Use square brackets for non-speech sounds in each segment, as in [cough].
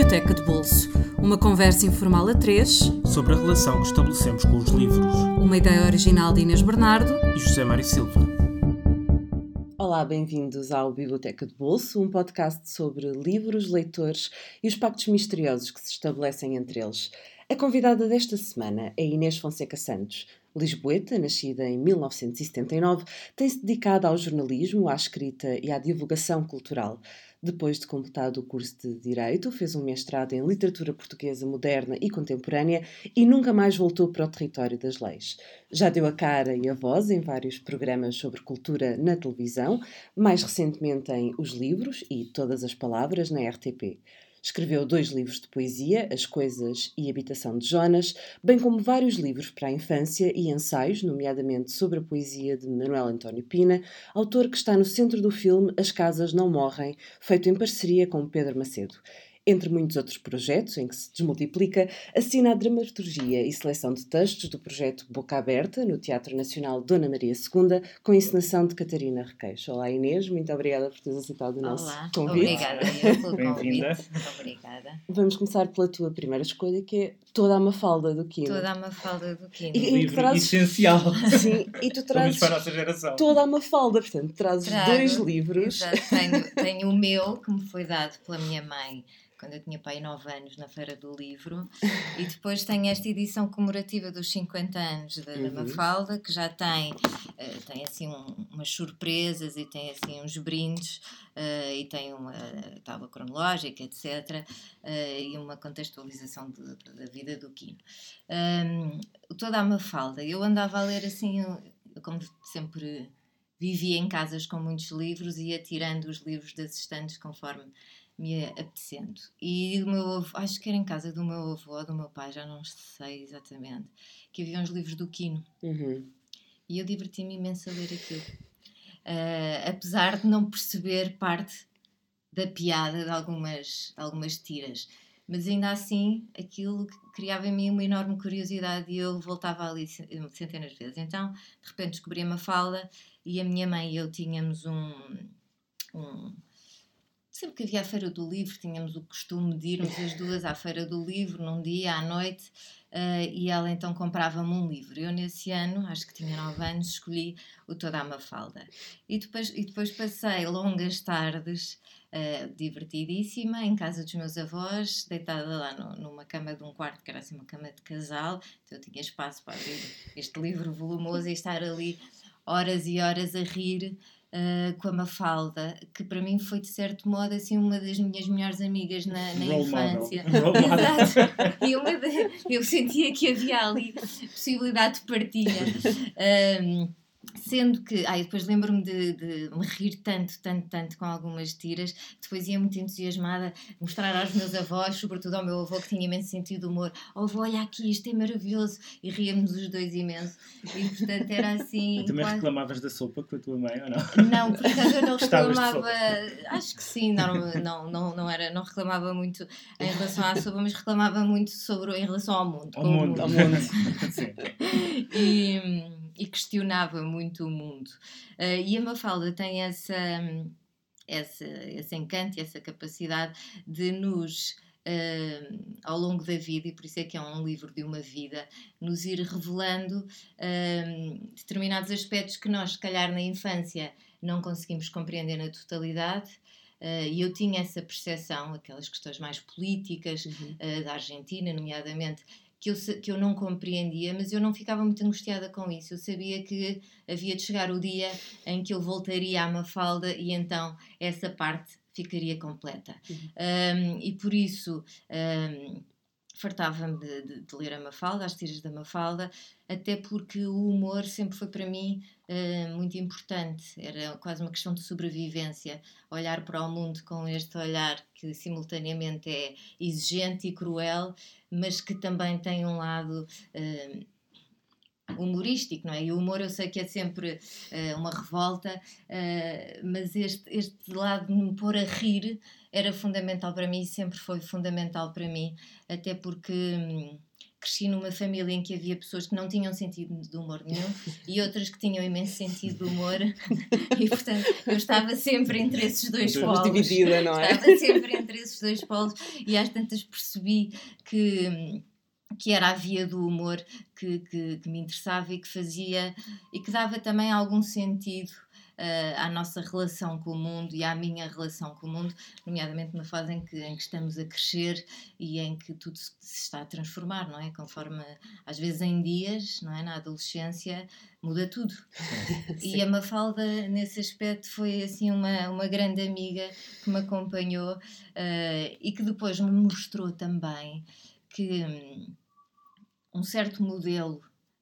Biblioteca de Bolso, uma conversa informal a três sobre a relação que estabelecemos com os livros. Uma ideia original de Inês Bernardo e José Mário Silva. Olá, bem-vindos ao Biblioteca de Bolso, um podcast sobre livros, leitores e os pactos misteriosos que se estabelecem entre eles. A convidada desta semana é Inês Fonseca Santos, Lisboeta, nascida em 1979, tem-se dedicado ao jornalismo, à escrita e à divulgação cultural. Depois de completado o curso de Direito, fez um mestrado em Literatura Portuguesa Moderna e Contemporânea e nunca mais voltou para o território das leis. Já deu a cara e a voz em vários programas sobre cultura na televisão, mais recentemente em Os Livros e Todas as Palavras na RTP. Escreveu dois livros de poesia, As Coisas e Habitação de Jonas, bem como vários livros para a infância e ensaios, nomeadamente sobre a poesia de Manuel António Pina, autor que está no centro do filme As Casas Não Morrem, feito em parceria com Pedro Macedo. Entre muitos outros projetos em que se desmultiplica, assina a dramaturgia e seleção de textos do projeto Boca Aberta, no Teatro Nacional Dona Maria II, com encenação de Catarina Requeixo. Olá Inês, muito obrigada por teres aceitado o nosso Olá, convite. Obrigada pelo convite. Obrigada. Vamos começar pela tua primeira escolha, que é Toda a Mafalda do Quino. Toda a Mafalda do Quino. E, livro trazes... essencial. Sim, e tu [laughs] trazes para a nossa geração. toda a Mafalda, portanto, trazes Trago, dois livros. Exato, tenho, tenho o meu, que me foi dado pela minha mãe quando eu tinha pai 9 anos na Feira do Livro, e depois tem esta edição comemorativa dos 50 anos da, uhum. Mafalda, que já tem, uh, tem assim um, umas surpresas e tem assim uns brindes, uh, e tem uma tábua cronológica, etc., uh, e uma contextualização de, de, da vida do Quino. Um, toda a Mafalda, eu andava a ler assim, como sempre vivia em casas com muitos livros e ia tirando os livros das estantes conforme me apetecendo. E do meu avô, acho que era em casa do meu avô ou do meu pai, já não sei exatamente, que havia uns livros do Quino. Uhum. E eu diverti-me imenso a ler aquilo. Uh, apesar de não perceber parte da piada de algumas, algumas tiras. Mas ainda assim, aquilo criava em mim uma enorme curiosidade e eu voltava ali centenas de vezes. Então, de repente, descobri uma fala e a minha mãe e eu tínhamos um, um sempre que havia a Feira do Livro, tínhamos o costume de irmos as duas à Feira do Livro, num dia à noite, uh, e ela então comprava-me um livro. Eu, nesse ano, acho que tinha 9 anos, escolhi o Toda a Mafalda. E depois, e depois passei longas tardes, uh, divertidíssima, em casa dos meus avós, deitada lá no, numa cama de um quarto, que era assim uma cama de casal, então eu tinha espaço para abrir este livro volumoso e estar ali horas e horas a rir uh, com a Mafalda, que para mim foi de certo modo assim uma das minhas melhores amigas na, na infância. [laughs] Exato. E de, eu sentia que havia ali possibilidade de partilha. [laughs] Um, Sendo que, ai, depois lembro-me de, de, me rir tanto, tanto, tanto com algumas tiras, depois ia muito entusiasmada mostrar aos meus avós, sobretudo ao meu avô que tinha imenso sentido de humor: Oh, avô, olha aqui, isto é maravilhoso, e ríamos os dois imenso. E portanto era assim. E também quase... reclamavas da sopa com a tua mãe ou não? Não, por acaso eu não [laughs] reclamava, acho que sim, não, não, não, não, era, não reclamava muito em relação à sopa, mas reclamava muito sobre, em relação ao mundo. Ao mundo, mundo. ao mundo. [laughs] sim. E e questionava muito o mundo. Uh, e a Mafalda tem essa, essa, esse encanto e essa capacidade de nos. Uh, ao longo da vida, e por isso é que é um livro de uma vida, nos ir revelando uh, determinados aspectos que nós, se calhar, na infância não conseguimos compreender na totalidade. Uh, e eu tinha essa percepção, aquelas questões mais políticas uhum. da Argentina, nomeadamente, que eu, que eu não compreendia, mas eu não ficava muito angustiada com isso. Eu sabia que havia de chegar o dia em que eu voltaria à Mafalda e então essa parte ficaria completa. Uhum. Um, e por isso. Um, fartava-me de, de, de, ler a Mafalda, as tiras da Mafalda, até porque o humor sempre foi para mim uh, muito importante. Era quase uma questão de sobrevivência. Olhar para o mundo com este olhar que simultaneamente é exigente e cruel, mas que também tem um lado. Uh, humorístico, não é? E o humor eu sei que é sempre uh, uma revolta, uh, mas este, este lado de me pôr a rir era fundamental para mim, sempre foi fundamental para mim, até porque hum, cresci numa família em que havia pessoas que não tinham sentido de humor nenhum e outras que tinham imenso sentido de humor [laughs] e portanto eu estava sempre entre esses dois Estavas polos dividida, não é? estava sempre entre esses dois polos e às tantas percebi que que era a via do humor que, que, que me interessava e que fazia e que dava também algum sentido uh, à nossa relação com o mundo e à minha relação com o mundo, nomeadamente numa fase em que, em que estamos a crescer e em que tudo se, se está a transformar, não é? Conforme, às vezes em dias, não é? Na adolescência, muda tudo. [laughs] e a Mafalda, nesse aspecto, foi assim uma, uma grande amiga que me acompanhou uh, e que depois me mostrou também que hum, um certo modelo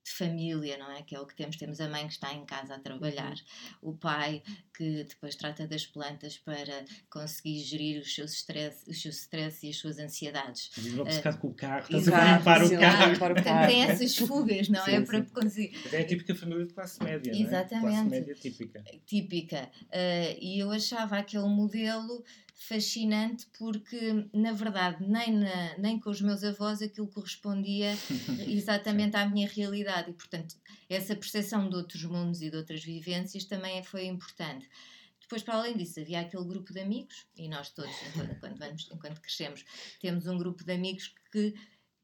de família, não é? Que é o que temos. Temos a mãe que está em casa a trabalhar, uhum. o pai que depois trata das plantas para conseguir gerir os seus stress, os seus stress e as suas ansiedades. Vive obcecado uh, com o carro, estás a limpar o carro. Portanto, tem essas fugas, não é? sim, é? Sim. Para conseguir. É a típica família de classe média, Exatamente. Não é? Classe média típica. Típica. Uh, e eu achava aquele modelo fascinante porque, na verdade, nem, na, nem com os meus avós aquilo correspondia [laughs] exatamente à minha realidade e, portanto, essa percepção de outros mundos e de outras vivências também foi importante. Depois, para além disso, havia aquele grupo de amigos, e nós todos, enquanto, enquanto, vamos, enquanto crescemos, temos um grupo de amigos que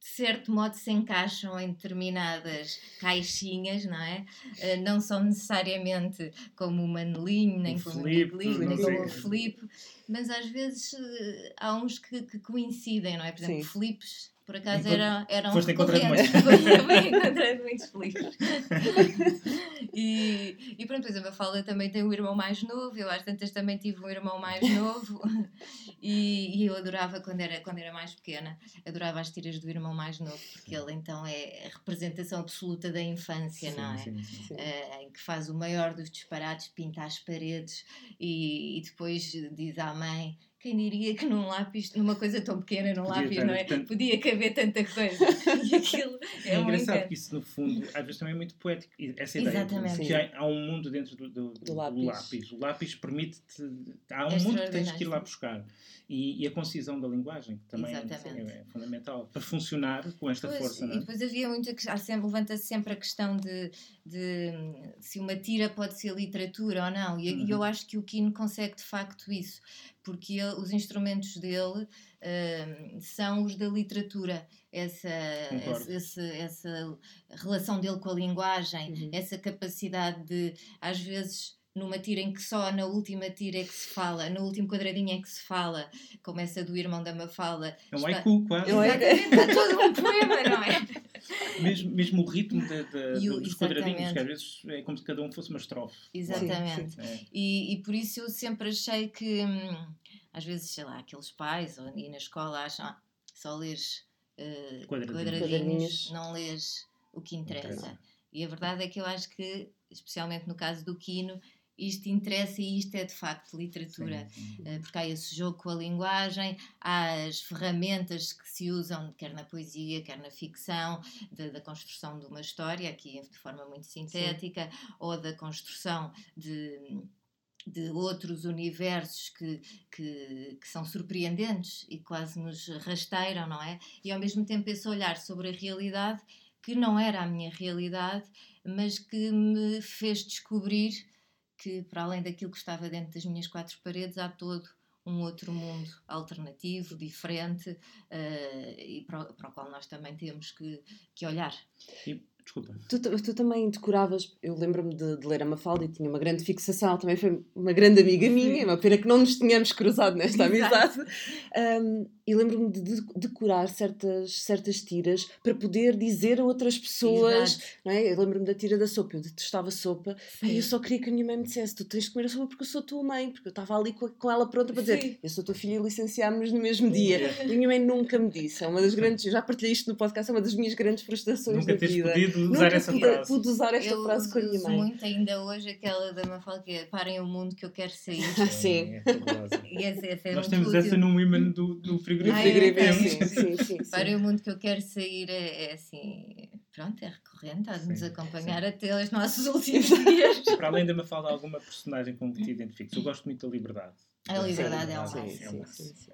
de certo modo se encaixam em determinadas caixinhas, não é? Uh, não são necessariamente como o Manelinho, nem como o Miguelinho, nem como o Felipe, mas às vezes uh, há uns que, que, coincidem, não é? Por exemplo, Sim. Filipes por acaso era, eram [laughs] Foste encontrando muitos. Fui encontrando muitos felizes. [laughs] e, e pronto, pois a Mafalda também tem um irmão mais novo, eu às tantas também tive um irmão mais novo [laughs] e, e, eu adorava quando era, quando era mais pequena, adorava as tiras do irmão mais novo, porque ele então é a representação absoluta da infância, sim, não é? Sim, sim, uh, em que faz o maior dos disparates, pinta as paredes e, e depois diz à mãe quem diria que num lápis, numa coisa tão pequena, num lápis, não é? Tanto... Podia caber tanta coisa. [laughs] E aquilo é, é engraçado que isso, no fundo, às vezes também é muito poético. Essa ideia Exatamente. que há, há, um mundo dentro do, do, do, do lápis. lápis. O lápis permite-te. Há um é mundo que tens que ir lá buscar. E, e, a concisão da linguagem, que também é, é, fundamental para funcionar com esta pois, força. E depois havia muita. Levanta-se sempre a questão de, de, se uma tira pode ser literatura ou não. E, uhum. e eu acho que o Kino consegue de facto isso porque ele, os instrumentos dele uh, são os da literatura. Essa, essa, essa, relação dele com a linguagem, uhum. essa capacidade de, às vezes, numa tira em que só na última tira é que se fala, no último quadradinho é que se fala, como essa do irmão da Mafalda. É um haiku, quase. Exatamente, está todo um poema, não é? Mesmo, mesmo o ritmo de, de, o, dos quadradinhos, que às vezes é como se cada um fosse uma estrofe. Exatamente. Sim, sim. É. E, e por isso eu sempre achei que, hum, às vezes, sei lá, aqueles pais ou, e na escola acham ah, só lês uh, quadradinhos. quadradinhos, não lês o que interessa. E a verdade é que eu acho que, especialmente no caso do Quino, isto interessa e isto é de facto literatura, sim, sim. Eh, porque há esse jogo com a linguagem, há as ferramentas que se usam, quer na poesia, quer na ficção, da, da construção de uma história, aqui de forma muito sintética, sim. ou da construção de de outros universos que, que, que, são surpreendentes e quase nos rasteiram, não é? E ao mesmo tempo esse olhar sobre a realidade que não era a minha realidade, mas que me fez descobrir que, para além daquilo que estava dentro das minhas quatro paredes, há todo um outro mundo alternativo, diferente, uh, e para, para, o qual nós também temos que, que olhar. E Desculpa. Tu, tu também decoravas, eu lembro-me de, de, ler a Mafalda e tinha uma grande fixação, também foi uma grande amiga minha, é uma pena que não nos tínhamos cruzado nesta amizade. Um, e lembro-me de, decorar certas, certas tiras para poder dizer a outras pessoas. Não é? Eu lembro-me da tira da sopa, eu detestava sopa, e eu só queria que a minha mãe me dissesse: Tu tens de comer a sopa porque eu sou tua mãe, porque eu estava ali com, com ela pronta para dizer: Sim. Eu sou tua filha e licenciámos no mesmo dia. E a minha mãe nunca me disse, é uma das grandes, já partilhei isto no podcast, é uma das minhas grandes frustrações nunca da vida. Podido usar nunca essa frase. pude usar esta eu frase com a minha mãe. muito ainda hoje aquela da Mafalda que é parem o mundo que eu quero sair. Sim. [laughs] É, e essa, essa é Nós temos essa no imã do, do frigorífico. Ah, é, sim, sim, sim, Para o mundo que eu quero sair é, é assim pronto, é recorrente, há de nos acompanhar sim. até os nossos [laughs] últimos dias. Para além de me falar alguma personagem com que te identifiques, eu gosto muito da liberdade. A liberdade é o máximo.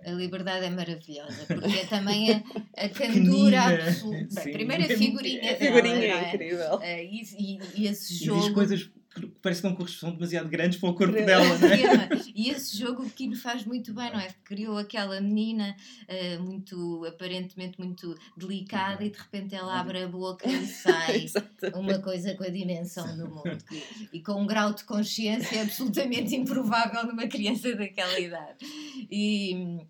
A liberdade é maravilhosa, porque é também a, a [laughs] cantora absoluta. Bem, primeiro a figurinha. A figurinha é, é incrível. Uh, e, e, e, esse jogo. E diz coisas parece que não são demasiado grandes para o corpo dela, não é? [laughs] E esse jogo o Kino faz muito bem, não é? Criou aquela menina uh, muito, aparentemente muito delicada e de repente ela abre a boca e [laughs] sai uma coisa com a dimensão do mundo e com um grau de consciência absolutamente improvável numa criança daquela idade. E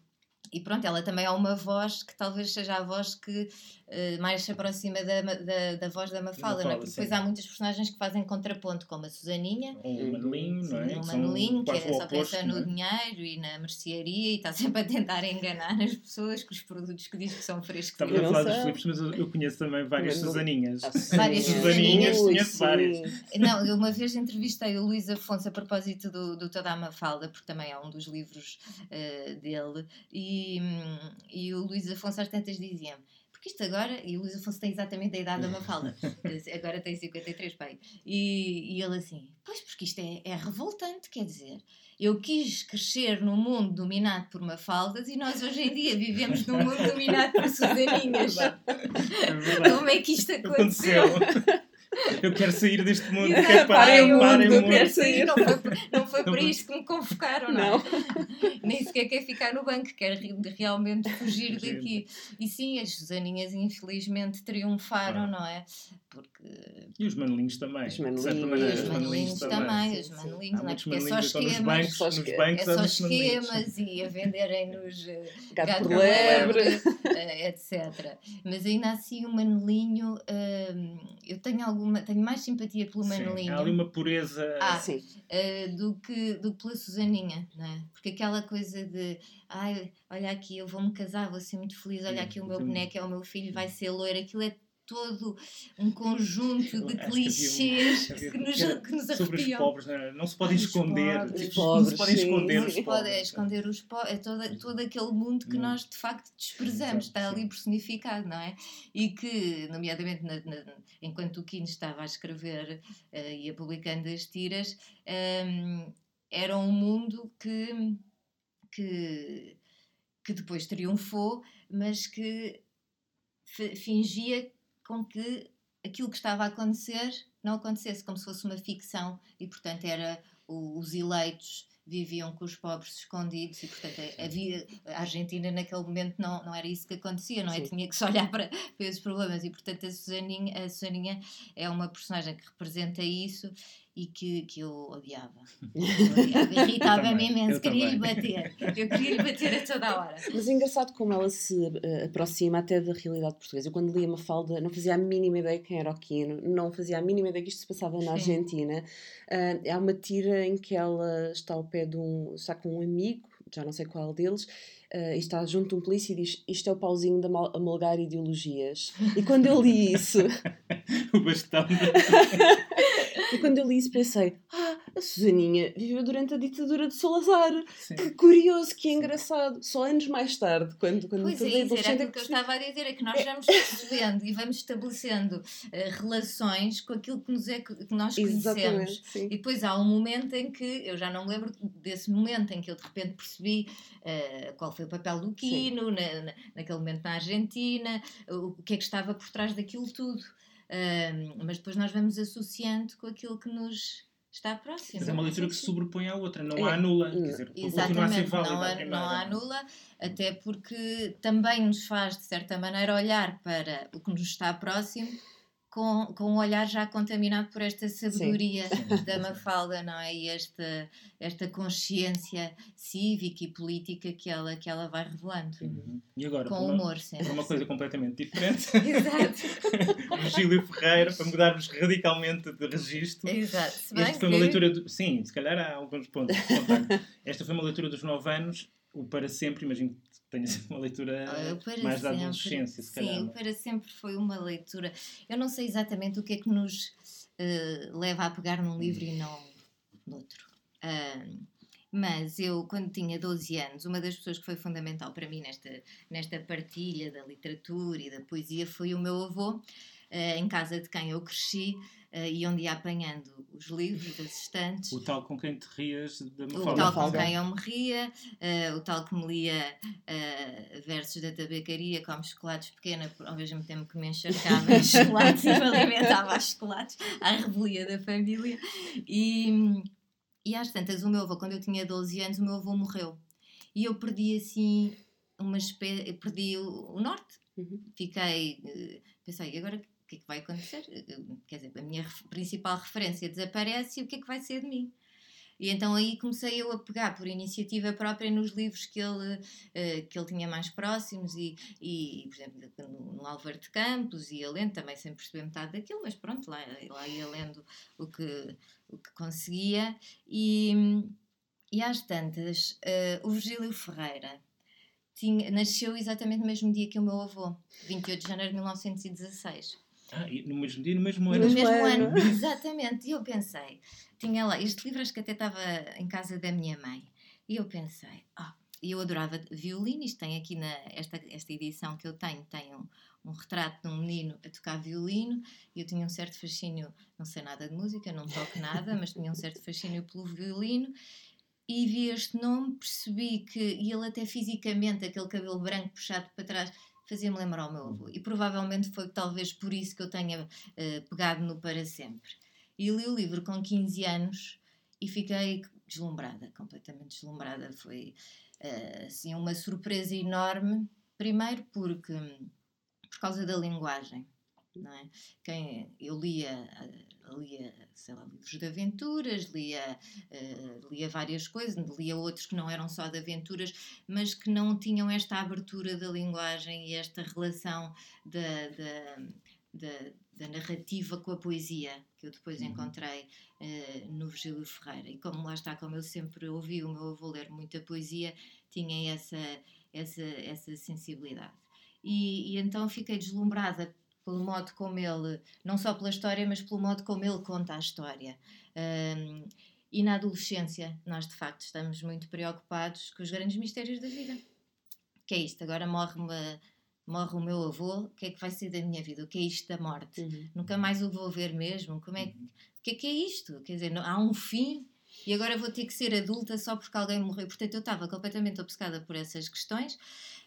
e pronto, ela também é uma voz que talvez seja a voz que uh, mais se aproxima da, da, da voz da Mafalda, não é? Porque depois há muitas personagens que fazem contraponto, como a Susaninha, o Manelinho, não é? O Manelinho, que, é, só pensa no é? dinheiro e na mercearia e está [laughs] sempre a tentar enganar as pessoas com os produtos que diz que são frescos. Estamos a falar dos Filipes, mas eu, conheço também várias Susaninhas. Várias Susaninhas, conheço várias. Não, eu uma vez entrevistei o Luís Afonso a propósito do, do Toda a Mafalda, porque também é um dos livros uh, dele, e e, o Luís Afonso às tantas dizia porque isto agora, e o Luís Afonso tem exatamente a idade da Mafalda, [laughs] agora tem 53 pai, e, e ele assim, pois porque isto é, é revoltante, quer dizer, eu quis crescer num mundo dominado por mafaldas e nós hoje em dia vivemos num mundo dominado por [laughs] susaninhas. É Como é que isto aconteceu? aconteceu. [laughs] Eu quero sair deste mundo, Exato, quero parar o mundo, mundo. Eu quero sair. Não foi, não foi [laughs] por isto que me convocaram, não. não. [laughs] Nem sequer quer ficar no banco, quer realmente fugir daqui. E sim, as Susaninhas infelizmente triunfaram, não é? Porque... E os manelinhos também. Os manelinhos, os manelinhos também. Os manelinhos, não é? Porque é só esquemas. Bancos, nos bancos, é só esquemas e a venderem-nos eh, gato, por lebre, eh, etc. Mas ainda assim o manelinho, hum, eu tenho alguma, tenho mais simpatia pelo manelinho. Há ali uma pureza ah, uh, do, que, do que pela Susaninha, não é? Porque aquela coisa de ai, olha aqui, eu vou-me casar, vou ser muito feliz, olha aqui o meu boneco é o meu filho, vai ser loiro, aquilo é todo um conjunto de clichês que, havia, que, nos, que nos Sobre os pobres, não, é? não se podem esconder. Pobres, tipo, pobres, não se podem esconder os pobres. esconder os pobres. É todo, todo aquele mundo que hum. nós de facto desprezamos, está ali personificado, não é? E que, nomeadamente, na, na, enquanto o Quino estava a escrever uh, e a publicando as tiras, um, ehm, era um mundo que, que, que depois triunfou, mas que fingia com que aquilo que estava a acontecer não acontecesse, como se fosse uma ficção e, portanto, era os eleitos viviam com os pobres escondidos e, portanto, havia, a Argentina naquele momento não, não era isso que acontecia, não é? Sim. Tinha que se olhar para, para esses problemas e, portanto, a Susaninha, a Susaninha é uma personagem que representa isso e que, que eu odiava. [laughs] Irritava-me imenso, queria-lhe bater. Eu queria lhe bater a toda a hora. Mas é engraçado como ela se uh, aproxima até da realidade portuguesa. Eu, quando lia Mafalda, não fazia a mínima ideia quem era o Quino, não fazia a mínima ideia que isto se passava na Sim. Argentina. Uh, há uma tira em que ela está ao pé de um. está com um amigo, já não sei qual deles. Uh, e está junto de um polícia e diz isto é o pauzinho de amalgar ideologias e quando eu li isso [laughs] o bastão [laughs] E quando eu li isso pensei, ah, a Susaninha viveu durante a ditadura de Salazar. Sim. Que curioso, que engraçado. Só anos mais tarde, quando, quando pois é, isso, era aquilo que eu estava a dizer, é que nós vamos percebendo e vamos estabelecendo uh, relações com aquilo que, nos é, que nós conhecemos. Sim. E depois há um momento em que, eu já não me lembro desse momento em que eu de repente percebi uh, qual foi o papel do Quino, na, na, naquele momento na Argentina, o, o que é que estava por trás daquilo tudo mas depois nós vamos associando com aquilo que nos está próximo. Mas é uma leitura que se sobrepõe à outra, não é, há nula. Quer dizer, Exatamente, válida, não, há, não há nula, até porque também nos faz, de certa maneira, olhar para o que nos está próximo com, com um olhar já contaminado por esta sabedoria Sim. da Mafalda, não é? E esta, esta consciência cívica e política que ela, que ela vai revelando. Uhum. E agora, com uma, humor, sempre. Para uma coisa completamente diferente. [laughs] Exato. [laughs] Virgílio Ferreira, para mudarmos radicalmente de registro. Exato. Se Esta foi uma leitura. Do, sim, se calhar há alguns pontos. Esta foi uma leitura dos nove anos, o Para Sempre, imagino tenha sido uma leitura mais da adolescência, se calhar. Sim, Para Sempre foi uma leitura. Eu não sei exatamente o que é que nos uh, leva a pegar num livro e não noutro. Uh, mas eu, quando tinha 12 anos, uma das pessoas que foi fundamental para mim nesta, nesta partilha da literatura e da poesia foi o meu avô, em casa de quem eu cresci uh, e onde ia apanhando os livros das estantes. O tal com quem te rias da Mafalda. O tal com quem eu me ria, uh, o tal que me lia uh, versos da tabacaria, como chocolates pequena, ao mesmo tempo que me encharcava em [laughs] chocolates e me alimentava a chocolates, à revelia da família. E, e às tantas, o meu avô, quando eu tinha 12 anos, o meu avô morreu. E eu perdi assim uma espécie, perdi o, o norte. Uhum. Fiquei, pensei, agora que é que vai acontecer? Quer dizer, a minha principal referência desaparece e o que é que vai ser de mim? E então aí comecei eu a pegar por iniciativa própria nos livros que ele, uh, que ele tinha mais próximos e, e por exemplo, no, no Álvaro de Campos ia lendo, também sem perceber metade daquilo, mas pronto, lá, lá ia lendo o que, o que conseguia. E, e às tantas, uh, o Virgílio Ferreira tinha, nasceu exatamente no mesmo dia que o meu avô, 28 de janeiro de 1916. Ah, no mesmo dia, no mesmo ano. No mesmo ano, [laughs] exatamente. E eu pensei, tinha lá, este livro acho que até estava em casa da minha mãe. E eu pensei, oh, eu adorava violino, isto tem aqui na esta, esta edição que eu tenho, tem um, um retrato de um menino a tocar violino, e eu tinha um certo fascínio, não sei nada de música, não toco nada, mas tinha um certo fascínio pelo violino, e vi este nome, percebi que, e ele até fisicamente, aquele cabelo branco puxado para trás, fazia-me lembrar o meu avô. E provavelmente foi talvez por isso que eu tenha uh, pegado no para sempre. E li o livro com 15 anos e fiquei deslumbrada, completamente deslumbrada. Foi uh, assim uma surpresa enorme. Primeiro porque por causa da linguagem. Não é? Quem, eu lia, lia sei lá, livros de aventuras, lia, uh, lia várias coisas, lia outros que não eram só de aventuras, mas que não tinham esta abertura da linguagem e esta relação da, da, da, da narrativa com a poesia que eu depois uhum. encontrei uh, no Virgílio Ferreira. E como lá está, como eu sempre ouvi o meu avô ler muita poesia, tinha essa, essa, essa sensibilidade. E, e então fiquei deslumbrada pelo modo como ele, não só pela história, mas pelo modo como ele conta a história. Um, e na adolescência, nós de facto estamos muito preocupados com os grandes mistérios da vida. Que é isto? Agora morre, morre o meu avô, o que é que vai ser da minha vida? O que é isto da morte? Uhum. Nunca mais o vou ver mesmo? Como é que, o que é que é isto? Quer dizer, não, há um fim e agora vou ter que ser adulta só porque alguém morreu. Portanto, eu estava completamente obcecada por essas questões.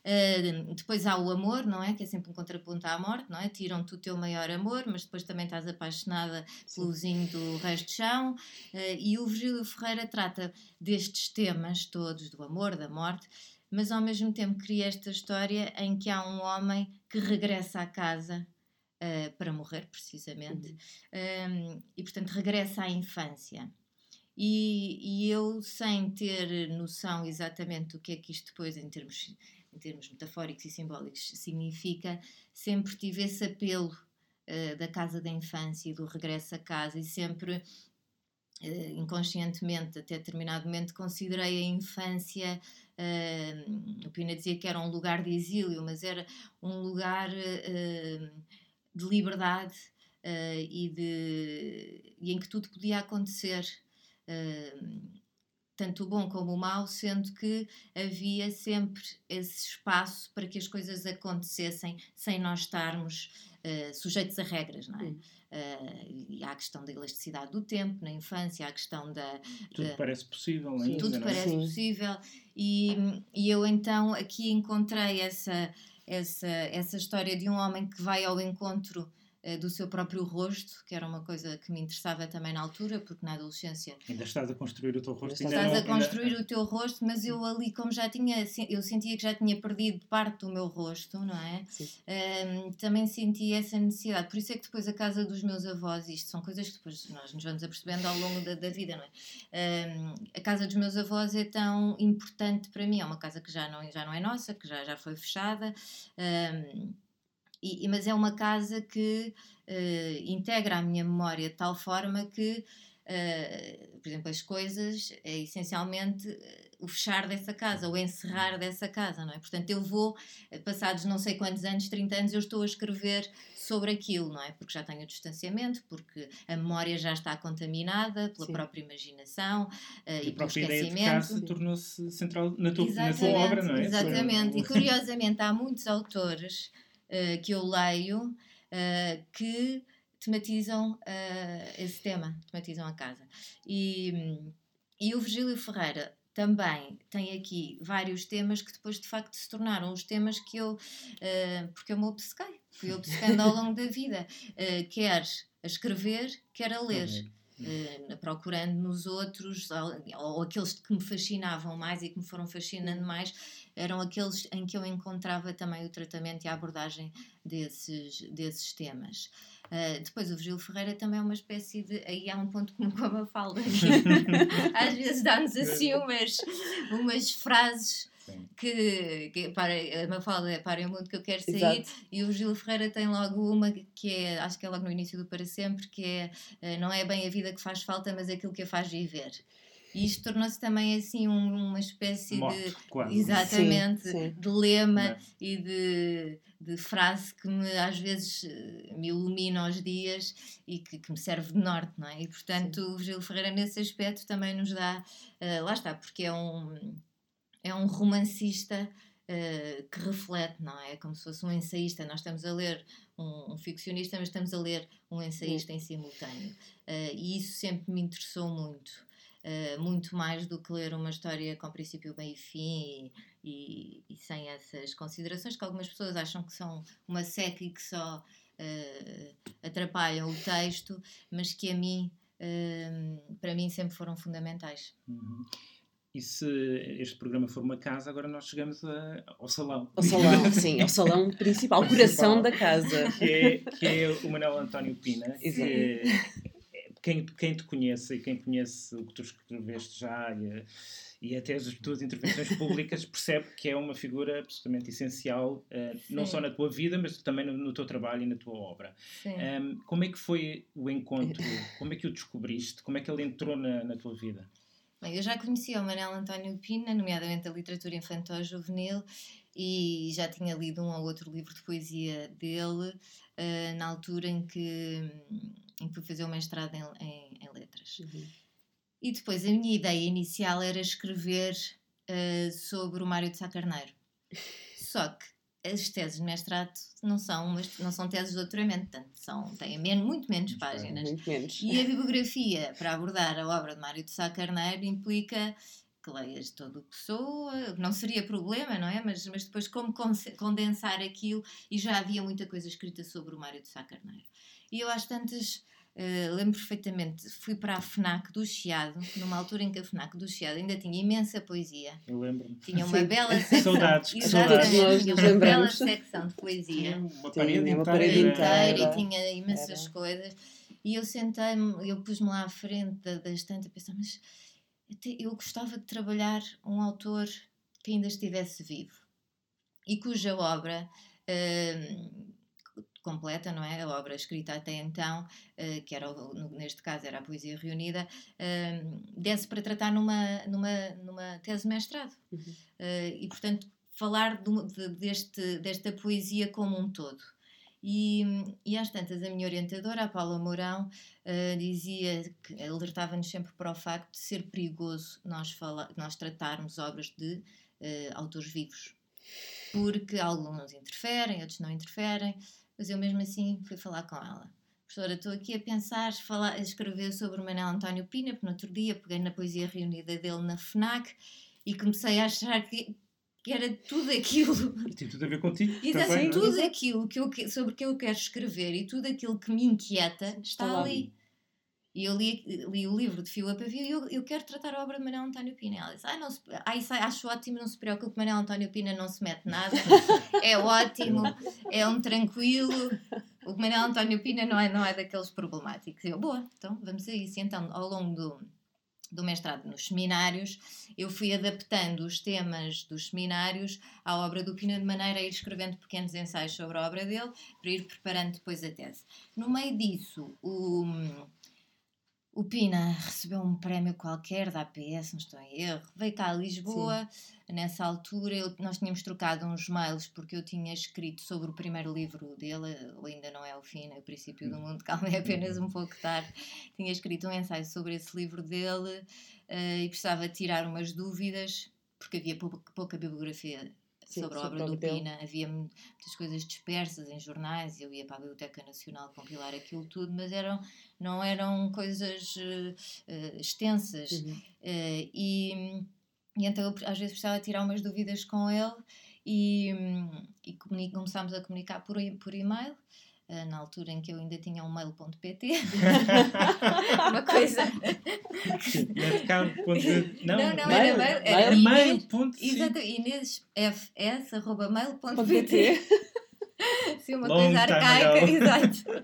Uh, depois há o amor, não é? Que é sempre um contraponto à morte, não é? Tiram-te o teu maior amor, mas depois também estás apaixonada pelo vizinho do resto de chão. Uh, e o Virgílio Ferreira trata destes temas todos, do amor, da morte, mas ao mesmo tempo cria esta história em que há um homem que regressa à casa uh, para morrer, precisamente, uhum. e portanto regressa à infância. E, e, eu, sem ter noção exatamente do que é que isto depois, em termos em termos metafóricos e simbólicos, significa, sempre tive esse apelo uh, da casa da infância e do regresso a casa e sempre Uh, inconscientemente, até determinado momento, considerei a infância. Uh, o Pina dizia que era um lugar de exílio, mas era um lugar de liberdade e, de, e em que tudo podia acontecer tanto o bom como o mau, sendo que havia sempre esse espaço para que as coisas acontecessem sem nós estarmos uh, sujeitos a regras, não é? Uh, e há a questão da elasticidade do tempo na infância, há a questão da. Tudo da, parece possível, Sim, Tudo parece Sim. possível. E, e eu então aqui encontrei essa, essa, essa história de um homem que vai ao encontro do seu próprio rosto, que era uma coisa que me interessava também na altura, porque na adolescência. Ainda estás a construir o teu rosto. Estás não, a construir ainda... o teu rosto, mas eu ali, como já tinha, eu sentia que já tinha perdido parte do meu rosto, não é? Um, também senti essa necessidade. Por isso é que depois a casa dos meus avós, isto são coisas que depois nós nos vamos apercebendo ao longo da, da vida, não é? Um, a casa dos meus avós é tão importante para mim, é uma casa que já não, já não é nossa, que já, já foi fechada. Um, e, mas é uma casa que uh, integra a minha memória de tal forma que, uh, por exemplo, as coisas é essencialmente eh, o fechar dessa casa, o encerrar dessa casa, não é? Portanto, eu vou, passados não sei quantos anos, 30 anos, eu estou a escrever sobre aquilo, não é? Porque já tenho o distanciamento, porque a memória já está contaminada pela Sim. própria imaginação uh, e, e pelo esquecimento. tornou-se central na tua, na tua obra, não é? Exatamente. E curiosamente, há muitos autores uh, que eu leio uh, que tematizam uh, esse tema, tematizam a casa. E, e o Virgílio Ferreira também tem aqui vários temas que depois de facto se tornaram os temas que eu, porque eu me obcequei, fui obcecando ao longo da vida, quer a escrever, quer a ler. Uh, procurando nos outros, ou, ou, aqueles que me fascinavam mais e que me foram fascinando mais, eram aqueles em que eu encontrava também o tratamento e a abordagem desses, desses temas. Uh, depois o Virgílio Ferreira também é uma espécie de. Aí há um ponto comum com a Mafalda. [laughs] Às vezes dá-nos assim umas, umas frases que, que para, a Mafalda é para o mundo que eu quero sair Exato. e o Virgílio Ferreira tem logo uma que é, acho que é logo no início do Para Sempre, que é uh, não é bem a vida que faz falta, mas é aquilo que a faz viver. E isto tornou-se também assim um, uma espécie de. Quase. Exatamente, sim, sim. de lema e de, de frase que me, às vezes eh, me ilumina os dias e que, que me serve de norte, não é? E portanto sim. o Gil Ferreira nesse aspecto também nos dá. Uh, lá está, porque é um, é um romancista. Uh, que reflete, não é? É como se fosse um ensaísta. Nós estamos a ler um, um ficcionista, mas estamos a ler um ensaísta em simultâneo. Uh, e isso sempre me interessou muito. Uh, muito mais do que ler uma história com princípio, meio e fim e, e, e, sem essas considerações que algumas pessoas acham que são uma seca e que só uh, atrapalham o texto, mas que a mim, uh, para mim, sempre foram fundamentais. Uhum. E se este programa for uma casa, agora nós chegamos a, ao salão. Ao salão, [laughs] sim, ao salão principal, o coração da casa. Que é, que é o Manuel António Pina. Exato. Que, quem, quem te conhece e quem conhece o que tu escreveste já e, e até as tuas intervenções [laughs] públicas percebe que é uma figura absolutamente essencial, uh, não só na tua vida, mas também no, no teu trabalho e na tua obra. Um, como é que foi o encontro? [laughs] Como é que o descobriste? Como é que ele entrou na, na tua vida? Bem, eu já conhecia o Manel António Pina, nomeadamente a literatura infantil juvenil, e já tinha lido um ou outro livro de poesia dele uh, na altura em que, em que fui fazer o mestrado em, em, em letras. Uhum. E depois a minha ideia inicial era escrever uh, sobre o Mário de Sá Carneiro. Só que as teses de mestrado não são, não são teses de doutoramento, portanto, são, têm menos, muito menos páginas. Muito menos. E a bibliografia para abordar a obra de Mário de Sá Carneiro implica que leias todo o Pessoa, não seria problema, não é? Mas, mas depois como condensar aquilo e já havia muita coisa escrita sobre o Mário de Sá Carneiro. E eu às tantas Uh, lembro perfeitamente, fui para a FNAC do Chiado, numa altura em que a FNAC do Chiado ainda tinha imensa poesia. Eu lembro. Tinha [laughs] uma Sim. bela [laughs] secção. Saudades, Exatamente, saudades. tinha uma bela secção de poesia. Tinha uma parede, tinha uma parede inteira, inteira e tinha imensas Era. coisas. E eu sentei-me, eu pus-me lá à frente da, da estante a pensar, mas eu gostava de trabalhar um autor que ainda estivesse vivo e cuja obra. Uh, completa, não é? A obra escrita até então, uh, que era, neste caso era a Poesia Reunida, uh, desse para tratar numa, numa, numa tese de mestrado. Uhum. Uh, e, portanto, falar de, deste, desta poesia como um todo. E, e às tantas, a minha orientadora, a Paula Mourão, uh, dizia que alertava-nos sempre para o facto de ser perigoso nós, fala, nós tratarmos obras de uh, autores vivos. Porque alguns interferem, outros não interferem, mas eu mesmo assim fui falar com ela. Professora, estou aqui a pensar, falar, a escrever sobre o Manel António Pina, porque no outro dia peguei na poesia reunida dele na FNAC e comecei a achar que que era tudo aquilo. E tem tudo a ver contigo. Exato, também, é? tudo aquilo que eu, sobre que eu quero escrever e tudo aquilo que me inquieta está, está ali. E eu li, li, o livro de Fio a Pavio e eu, eu quero tratar a obra de Manuel António Pina. Ela disse: ah, não se, ah, isso acho ótimo, não se preocupe, Manuel António Pina não se mete nada, [laughs] é ótimo, é um tranquilo. O Manuel António Pina não é, não é daqueles problemáticos. E eu, boa, então vamos a isso. E então, ao longo do, do mestrado nos seminários, eu fui adaptando os temas dos seminários à obra do Pina de maneira a ir escrevendo pequenos ensaios sobre a obra dele para ir preparando depois a tese. No meio disso, o o Pina recebeu um prémio qualquer da APS, não estou em erro. Veio cá a Lisboa, Sim. nessa altura eu, nós tínhamos trocado uns mails porque eu tinha escrito sobre o primeiro livro dele, ainda não é o fim, é o princípio do hum. mundo, [laughs] calma, é apenas um pouco tarde. Tinha escrito um ensaio sobre esse livro dele uh, e precisava tirar umas dúvidas, porque havia pouca, pouca bibliografia Sim, sobre a obra do Pina. Havia muitas coisas dispersas em jornais, eu ia para a Biblioteca Nacional compilar aquilo tudo, mas eram, não eram coisas uh, extensas. Uhum. Uh, e, e então eu às vezes precisava tirar umas dúvidas com ele e, e começámos a comunicar por, por e-mail. Uh, na altura em que eu ainda tinha um mail.pt [laughs] uma coisa não, não, não era mail era mail. Exato, inêsfs.mail.pt [laughs] Sim, uma Long coisa arcaica, exato. [laughs]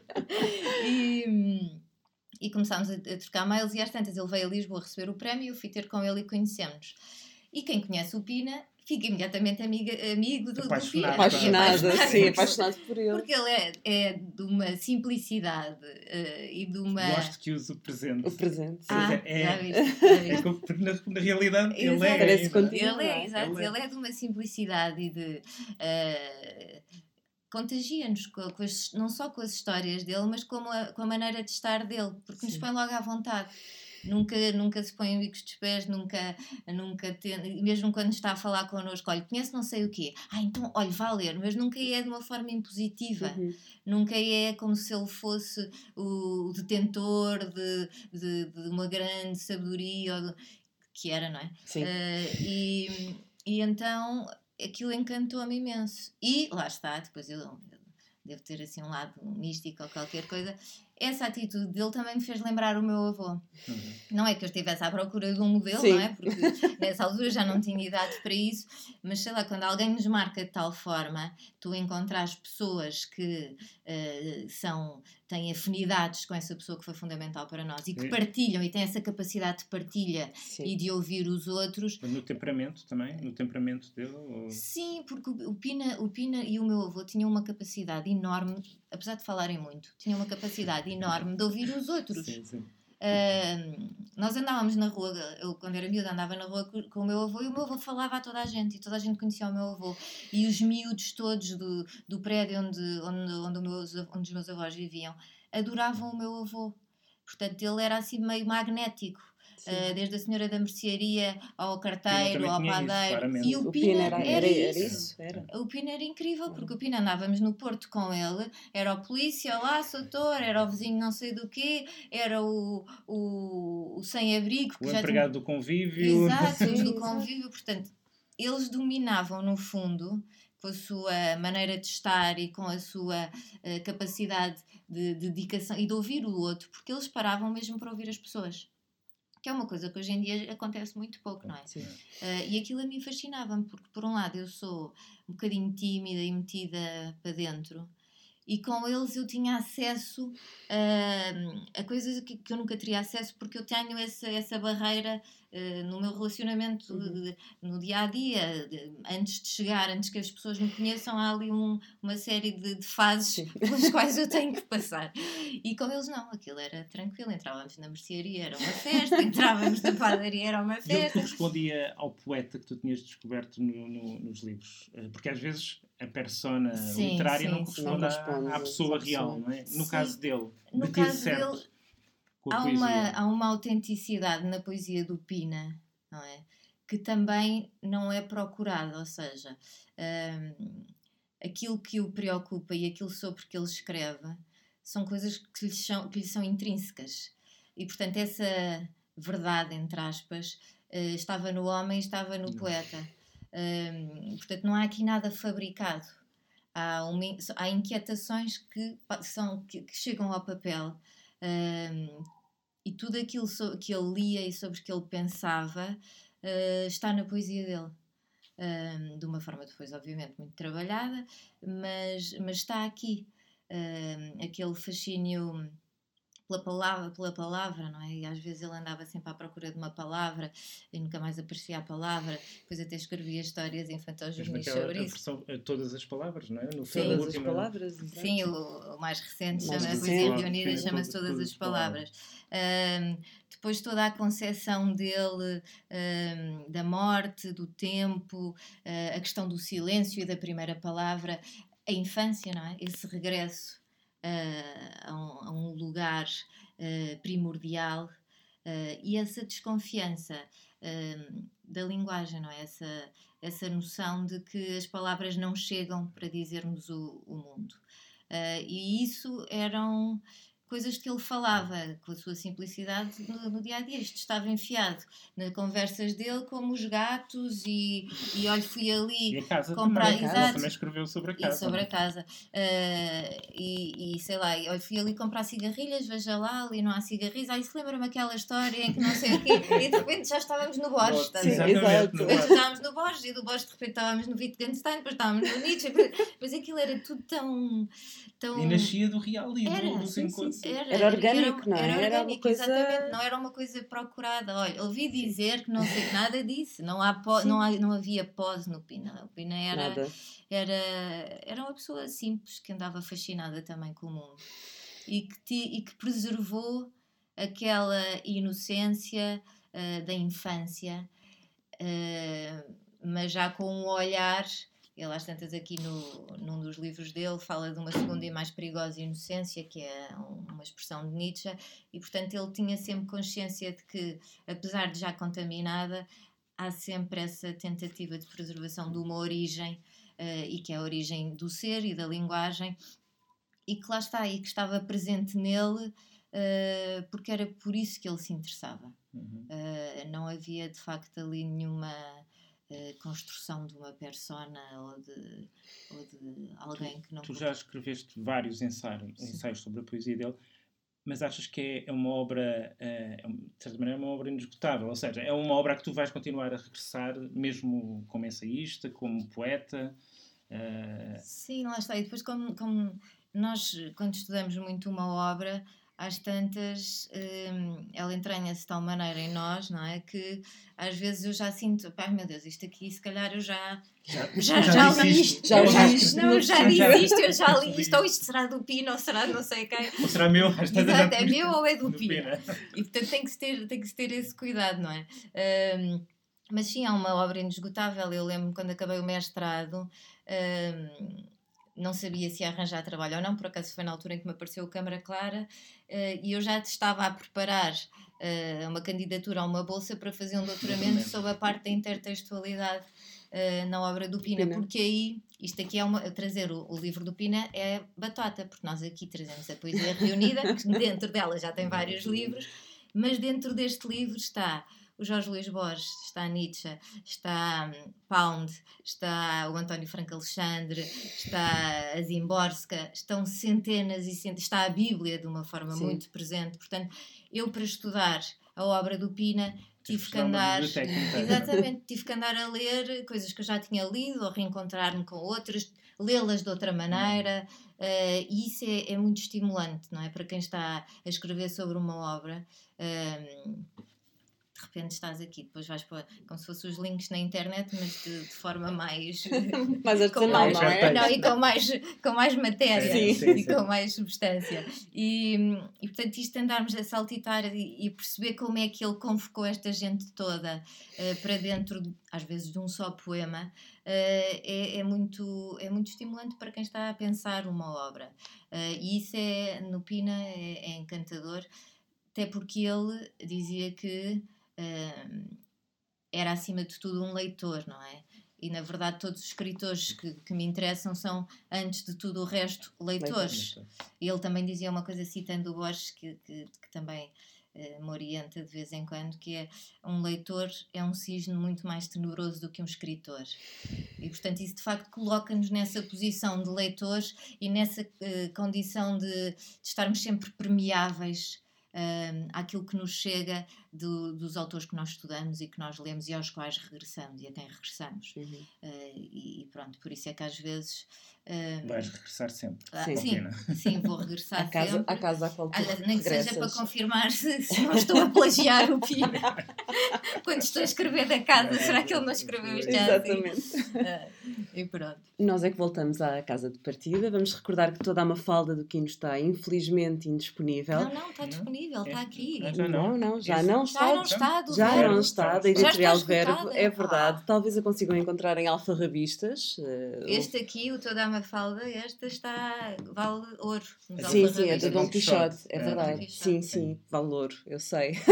E, e começámos a, a trocar mails e às tantas ele veio a Lisboa receber o prémio, eu fui ter com ele e conhecemos-nos. E quem conhece o Pina fica imediatamente amiga, amigo do, apaixonado, do Pina. Apaixonada, sim, apaixonado por ele. Porque ele é, é de uma simplicidade uh, e de uma. Gosto que use o presente. O presente. Ah, é, já viste, já viste. É, na, na realidade ele é. Parece ele é, exato. Ele é. ele é de uma simplicidade e de. Uh, contagia-nos não só com as histórias dele, mas com a, com a maneira de estar dele, porque Sim. nos põe logo à vontade nunca, nunca se põe bicos dos pés, nunca, nunca tem, mesmo quando está a falar connosco, olha, conhece não sei o quê, ah, então, olha, vá ler, mas nunca é de uma forma impositiva, uhum. nunca é como se ele fosse o, detentor de, de, de, uma grande sabedoria, de, que era, não é? Sim. Uh, e, e então aquilo encantou-me imenso. E lá está, depois eu devo ter assim um lado místico ou qualquer coisa, essa atitude dele também me fez lembrar o meu avô. Uhum. Não é que eu estivesse à procura de um modelo, Sim. não é? Porque [laughs] nessa altura já não tinha idade para isso, mas sei lá, quando alguém nos marca de tal forma, tu encontras pessoas que uh, são, têm afinidades com essa pessoa que foi fundamental para nós e que Sim. partilham e têm essa capacidade de partilha Sim. e de ouvir os outros. No temperamento também? No temperamento dele? Ou... Sim, porque o Pina, o Pina e o meu avô tinham uma capacidade enorme, apesar de falarem muito, tinham uma capacidade enorme de ouvir os outros. Sim, sim. Nós andávamos na rua, eu quando era miúda andava na rua com, o meu avô e o meu avô falava a toda a gente e toda a gente conhecia o meu avô. E os miúdos todos do, do prédio onde, onde, onde, onde os meus avós viviam adoravam o meu avô. Portanto, ele era assim meio magnético. Uh, desde a senhora da mercearia ao carteiro, ao padeiro. Isso, e o, o Pina, era, era, era, isso. Era. O Pina era incrível, porque o Pina andávamos no Porto com ele, era o polícia, lá, doutor, era o vizinho não sei do quê, era o, o, o sem-abrigo. O empregado tinha... do convívio. Exato, os do [laughs] convívio. Portanto, eles dominavam, no fundo, com a sua maneira de estar e com a sua uh, capacidade de, de dedicação e de ouvir o outro, porque eles paravam mesmo para ouvir as pessoas que é uma coisa que hoje em dia acontece muito pouco, não é? Sim. Uh, e aquilo a mim fascinava-me, porque por um lado eu sou um bocadinho tímida e metida para dentro, e com eles eu tinha acesso uh, a coisas que, que, eu nunca teria acesso porque eu tenho essa, essa barreira no meu relacionamento uhum. de, no dia a dia, de, antes de chegar, antes que as pessoas me conheçam, há ali um, uma série de, de fases Sim. [laughs] pelas quais eu tenho que [laughs] passar. E com eles não, aquilo era tranquilo, entrávamos na mercearia, era uma festa, entrávamos na padaria, era uma festa. E ele correspondia ao poeta que tu tinhas descoberto no, no, nos livros, eh, porque às vezes a persona sim, literária sim, não corresponde, à, à, pessoa real, não é? No sim. caso dele, no de caso certo, dele, há uma, há uma autenticidade na poesia do Pina, não é? Que também não é procurada, ou seja, um, aquilo que o preocupa e aquilo sobre que ele escreve são coisas que lhe são, que lhe são intrínsecas. E, portanto, essa verdade, entre aspas, uh, estava no homem, estava no poeta um, portanto, não há aqui nada fabricado. Há, uma, há inquietações que, são, que, que chegam ao papel um, e tudo aquilo so, que ele lia e sobre que ele pensava uh, está na poesia dele. Um, de uma forma depois, obviamente, muito trabalhada, mas, mas está aqui. aquele fascínio pela palavra, pela palavra, não é? E às vezes ele andava sempre à procura de uma palavra e nunca mais aparecia a palavra. Depois até escrevia histórias infantis juvenis sobre isso. Versão, todas as palavras, não é? No Sim, todas as palavras. Sim, o, o, mais recente chama a Poesia Reunida, chama-se Todas as Palavras. Um, depois toda a concepção dele um, da morte, do tempo, uh, a questão do silêncio e da primeira palavra, a infância, não é? Esse regresso a, um, lugar uh, primordial. Uh, e essa desconfiança uh, da linguagem, não é? Essa, essa noção de que as palavras não chegam para dizermos o, o mundo. Uh, e isso eram coisas que ele falava com a sua simplicidade no, no, dia a dia. Isto estava enfiado nas conversas dele, como os gatos, e, e olha, fui ali e a casa comprar. Também, exato, também escreveu sobre a casa. E sobre a casa. Uh, e, e, sei lá, olha, fui ali comprar cigarrilhas, veja lá, ali não há cigarrilhas. Ah, isso lembra-me aquela história em que não sei o quê, e de repente já estávamos no Borges. Sim, exatamente. Depois estávamos no Borges, e do Borges de repente estávamos no Wittgenstein, depois estávamos no Nietzsche. Mas aquilo era tudo tão. tão... E nascia do real e do, dos encontros era, era orgânico, era, não é? Era, era orgânico, coisa... exatamente, não era uma coisa procurada. Olha, ouvi dizer que não sei nada disso, não, há não, há, não havia pose no Pina. O Pina era, era, era uma pessoa simples que andava fascinada também com o mundo e que, te, e que preservou aquela inocência uh, da infância, uh, mas já com um olhar ele, às tantas, aqui no, num dos livros dele, fala de uma segunda e mais perigosa inocência, que é uma expressão de Nietzsche, e, portanto, ele tinha sempre consciência de que, apesar de já contaminada, há sempre essa tentativa de preservação de uma origem, uh, e que é a origem do ser e da linguagem, e que lá está, e que estava presente nele, uh, porque era por isso que ele se interessava. Uhum. Uh, não havia, de facto, ali nenhuma construção de uma persona ou de, ou de alguém tu, que não. Tu já escreveste vários ensaios, ensaios sobre a poesia dele, mas achas que é, é uma obra, é, de certa maneira, é uma obra inesgotável? Ou seja, é uma obra que tu vais continuar a regressar, mesmo como ensaísta, como poeta? Uh... Sim, lá está. E depois, como, como nós, quando estudamos muito uma obra, às tantas, hum, ela entranha-se de tal maneira em nós, não é? Que às vezes eu já sinto, pai meu Deus, isto aqui se calhar eu já já, [laughs] já, já, já li isto, já, já, isto, não, já li isto, eu já li isto, ou isto será do Pino, ou será não sei quem. Ou será meu, Exato, é meu ou é do, Pino. Pino. E portanto tem que, se ter, tem que ter esse cuidado, não é? Um, mas sim, é uma obra inesgotável. Eu lembro quando acabei o mestrado. Um, não sabia se ia arranjar trabalho ou não, por acaso foi na altura em que me apareceu a Câmara Clara uh, e eu já estava a preparar uh, uma candidatura a uma bolsa para fazer um [laughs] doutoramento sobre a parte da intertextualidade uh, na obra do Pina, Pina, porque aí, isto aqui é uma, trazer o, o, livro do Pina é batata, porque nós aqui trazemos a poesia reunida, que [laughs] dentro dela já tem vários livros, mas dentro deste livro está o Jorge Luís Borges, está a Nietzsche, está um, Pound, está o António Franco Alexandre, está a Zimborska, estão centenas e centenas, está a Bíblia de uma forma Sim. muito presente. Portanto, eu para estudar a obra do Pina tive que andar exatamente [laughs] tive que andar a ler coisas que eu já tinha lido ou reencontrar-me com outras lê-las de outra maneira uh, e isso é, é, muito estimulante não é para quem está a escrever sobre uma obra uh, de repente estás aqui, depois vais para como se fossem os links na internet, mas de, de forma mais [laughs] mais artesanal, não é? Não, e com mais, com mais matéria sim, sim, e sim. com mais substância. E, e portanto, isto andarmos a saltitar e, e, perceber como é que ele convocou esta gente toda uh, para dentro, às vezes, de um só poema, uh, é, é, muito, é muito estimulante para quem está a pensar uma obra. Uh, e isso é, no Pina, é, é encantador, até porque ele dizia que era acima de tudo um leitor, não é? E na verdade todos os escritores que, que me interessam são, antes de tudo o resto, leitores. Leitor, E ele também dizia uma coisa citando o Borges, que, que, que também uh, me orienta de vez em quando, que é um leitor é um cisne muito mais tenebroso do que um escritor. E portanto isso de facto coloca-nos nessa posição de leitores e nessa uh, condição de, de estarmos sempre permeáveis um, àquilo que nos chega do, dos autores que nós estudamos e que nós lemos e aos quais regressamos e a quem regressamos. Uhum. Uh, e, e, pronto, por isso é que às vezes. Uh, Vais regressar sempre. Uh, sim, sim, sim, vou regressar a casa, sempre. A casa a qual Olha, Nem que seja para confirmar se, se não estou a plagiar o Pina. [laughs] quando estou a escrever da casa, será que ele não escreveu isto já? Exatamente. Assim? e pronto. Nós é que voltamos à casa de partida. Vamos recordar que toda a Mafalda do Quino está infelizmente indisponível. Não, não, está disponível, está aqui. Não, não, já não está. Já não está, do já não está, da editorial Verbo, é verdade. Ah. Talvez a consigam encontrar em alfarrabistas. Uh, este aqui, o Toda a Mafalda, esta está, vale ouro. Sim, sim, é do Dom Quixote, é, é verdade. Sim, sim, vale ouro, eu sei. [laughs]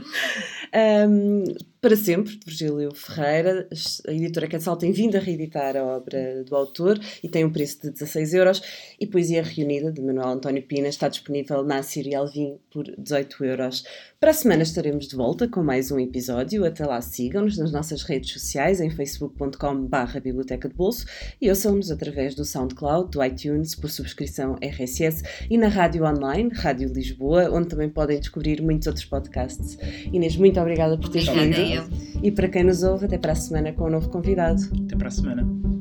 [laughs] um, para sempre, de Virgílio Ferreira. A editora Quetzal tem vindo a reeditar a obra do autor e tem um preço de 16 euros. E Poesia Reunida, de Manuel António Pina, está disponível na Síria Alvim por 18 euros. Para a semana estaremos de volta com mais um episódio. Até lá, sigam-nos nas nossas redes sociais em facebook.com.br Biblioteca de Bolso e ouçam-nos através do SoundCloud, do iTunes, por subscrição RSS e na rádio online, Rádio Lisboa, onde também podem descobrir muitos outros podcasts. Inês, muito obrigada por teres vindo. E para quem nos ouve, até para a semana com um novo convidado. Até para a semana.